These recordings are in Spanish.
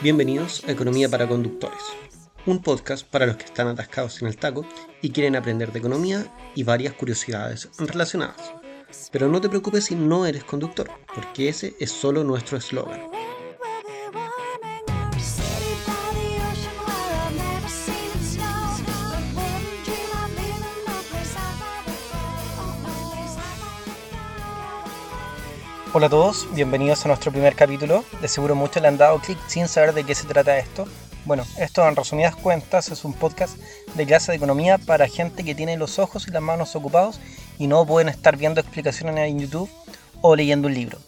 Bienvenidos a Economía para Conductores, un podcast para los que están atascados en el taco y quieren aprender de economía y varias curiosidades relacionadas. Pero no te preocupes si no eres conductor, porque ese es solo nuestro eslogan. Hola a todos, bienvenidos a nuestro primer capítulo. De seguro muchos le han dado clic sin saber de qué se trata esto. Bueno, esto en resumidas cuentas es un podcast de clase de economía para gente que tiene los ojos y las manos ocupados y no pueden estar viendo explicaciones en YouTube o leyendo un libro.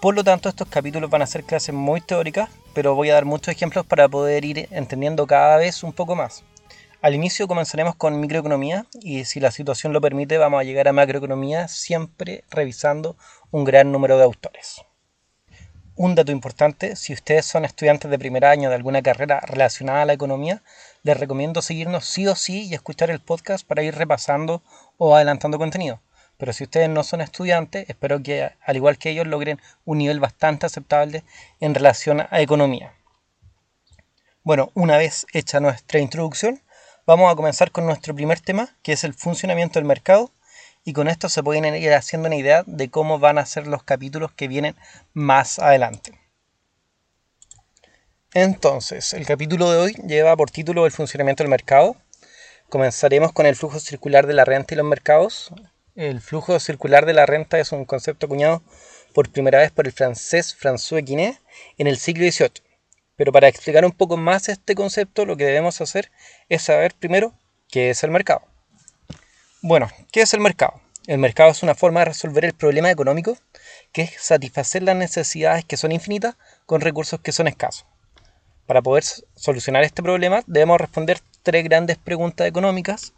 Por lo tanto, estos capítulos van a ser clases muy teóricas, pero voy a dar muchos ejemplos para poder ir entendiendo cada vez un poco más. Al inicio comenzaremos con microeconomía y si la situación lo permite vamos a llegar a macroeconomía siempre revisando un gran número de autores. Un dato importante, si ustedes son estudiantes de primer año de alguna carrera relacionada a la economía, les recomiendo seguirnos sí o sí y escuchar el podcast para ir repasando o adelantando contenido. Pero si ustedes no son estudiantes, espero que al igual que ellos logren un nivel bastante aceptable en relación a economía. Bueno, una vez hecha nuestra introducción, Vamos a comenzar con nuestro primer tema, que es el funcionamiento del mercado, y con esto se pueden ir haciendo una idea de cómo van a ser los capítulos que vienen más adelante. Entonces, el capítulo de hoy lleva por título el funcionamiento del mercado. Comenzaremos con el flujo circular de la renta y los mercados. El flujo circular de la renta es un concepto acuñado por primera vez por el francés François Quinet en el siglo XVIII pero para explicar un poco más este concepto, lo que debemos hacer es saber primero qué es el mercado. Bueno, ¿qué es el mercado? El mercado es una forma de resolver el problema económico, que es satisfacer las necesidades que son infinitas con recursos que son escasos. Para poder solucionar este problema debemos responder tres grandes preguntas económicas,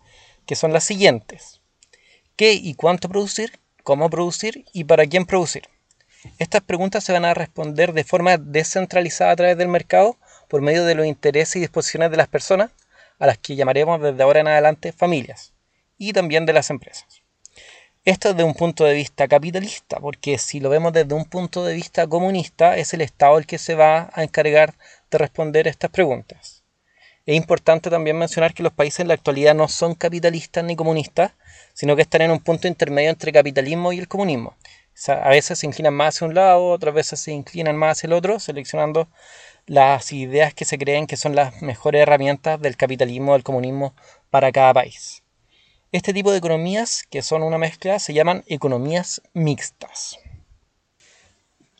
que son las siguientes. ¿Qué y cuánto producir? ¿Cómo producir? ¿Y para quién producir? Estas preguntas se van a responder de forma descentralizada a través del mercado por medio de los intereses y disposiciones de las personas, a las que llamaremos desde ahora en adelante familias, y también de las empresas. Esto desde un punto de vista capitalista, porque si lo vemos desde un punto de vista comunista, es el Estado el que se va a encargar de responder estas preguntas. Es importante también mencionar que los países en la actualidad no son capitalistas ni comunistas, sino que están en un punto intermedio entre capitalismo y el comunismo, a veces se inclinan más hacia un lado, otras veces se inclinan más hacia el otro, seleccionando las ideas que se creen que son las mejores herramientas del capitalismo o del comunismo para cada país. Este tipo de economías, que son una mezcla, se llaman economías mixtas.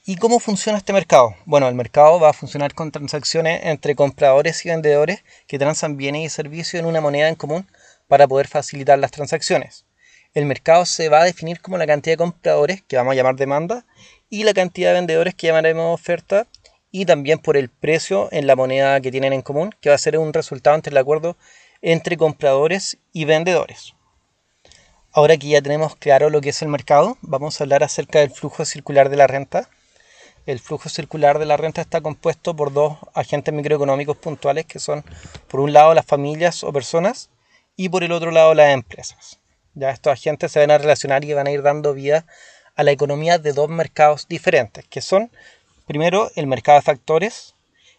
¿Y cómo funciona este mercado? Bueno, el mercado va a funcionar con transacciones entre compradores y vendedores que transan bienes y servicios en una moneda en común para poder facilitar las transacciones el mercado se va a definir como la cantidad de compradores, que vamos a llamar demanda, y la cantidad de vendedores que llamaremos oferta, y también por el precio en la moneda que tienen en común, que va a ser un resultado entre el acuerdo entre compradores y vendedores. Ahora que ya tenemos claro lo que es el mercado, vamos a hablar acerca del flujo circular de la renta. El flujo circular de la renta está compuesto por dos agentes microeconómicos puntuales que son, por un lado, las familias o personas y por el otro lado, las empresas. Ya estos agentes se van a relacionar y van a ir dando vida a la economía de dos mercados diferentes, que son, primero, el mercado de factores.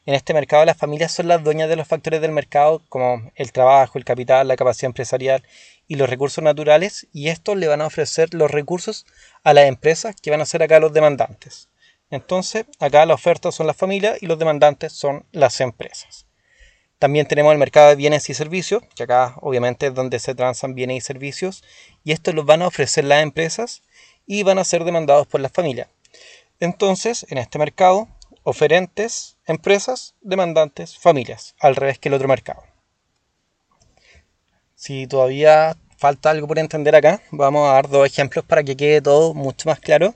En este mercado las familias son las dueñas de los factores del mercado, como el trabajo, el capital, la capacidad empresarial y los recursos naturales, y estos le van a ofrecer los recursos a las empresas que van a ser acá los demandantes. Entonces, acá la oferta son las familias y los demandantes son las empresas. También tenemos el mercado de bienes y servicios, que acá obviamente es donde se transan bienes y servicios, y estos los van a ofrecer las empresas y van a ser demandados por las familias. Entonces, en este mercado, oferentes, empresas, demandantes, familias, al revés que el otro mercado. Si todavía falta algo por entender acá, vamos a dar dos ejemplos para que quede todo mucho más claro.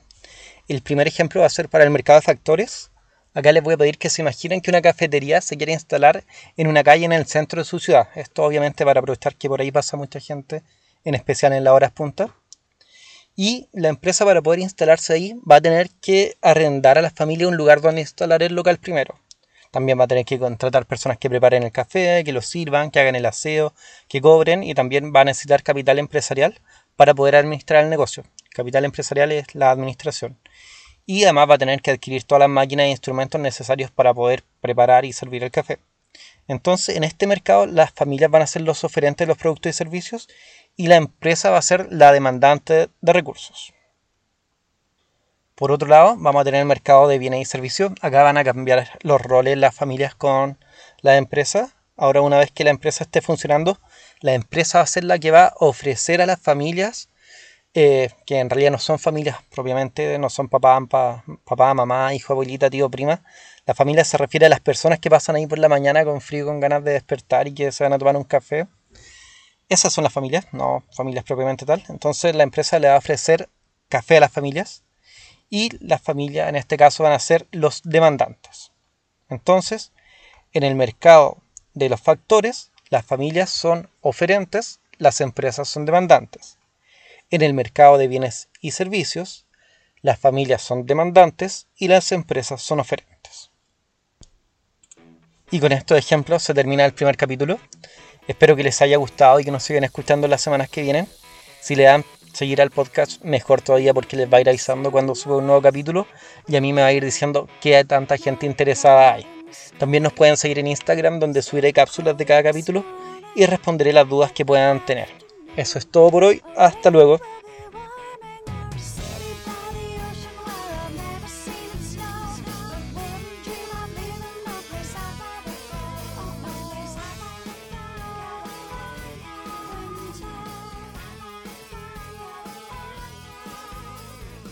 El primer ejemplo va a ser para el mercado de factores, Acá les voy a pedir que se imaginen que una cafetería se quiere instalar en una calle en el centro de su ciudad. Esto obviamente para aprovechar que por ahí pasa mucha gente, en especial en las horas punta. Y la empresa para poder instalarse ahí va a tener que arrendar a la familia un lugar donde instalar el local primero. También va a tener que contratar personas que preparen el café, que lo sirvan, que hagan el aseo, que cobren y también va a necesitar capital empresarial para poder administrar el negocio. Capital empresarial es la administración y además va a tener que adquirir todas las máquinas e instrumentos necesarios para poder preparar y servir el café. Entonces, en este mercado, las familias van a ser los oferentes de los productos y servicios y la empresa va a ser la demandante de recursos. Por otro lado, vamos a tener el mercado de bienes y servicios. Acá van a cambiar los roles las familias con la empresa. Ahora, una vez que la empresa esté funcionando, la empresa va a ser la que va a ofrecer a las familias, eh, que en realidad no son familias propiamente, no son papá, papá, mamá, hijo, abuelita, tío, prima. La familia se refiere a las personas que pasan ahí por la mañana con frío, con ganas de despertar y que se van a tomar un café. Esas son las familias, no familias propiamente tal. Entonces la empresa le va a ofrecer café a las familias y las familias en este caso van a ser los demandantes. Entonces, en el mercado de los factores, las familias son oferentes, las empresas son demandantes. En el mercado de bienes y servicios, las familias son demandantes y las empresas son oferentes. Y con estos ejemplos se termina el primer capítulo. Espero que les haya gustado y que nos sigan escuchando las semanas que vienen. Si le dan seguir al podcast, mejor todavía porque les va a ir avisando cuando suba un nuevo capítulo y a mí me va a ir diciendo que tanta gente interesada hay. También nos pueden seguir en Instagram donde subiré cápsulas de cada capítulo y responderé las dudas que puedan tener. Eso es todo por hoy, hasta luego.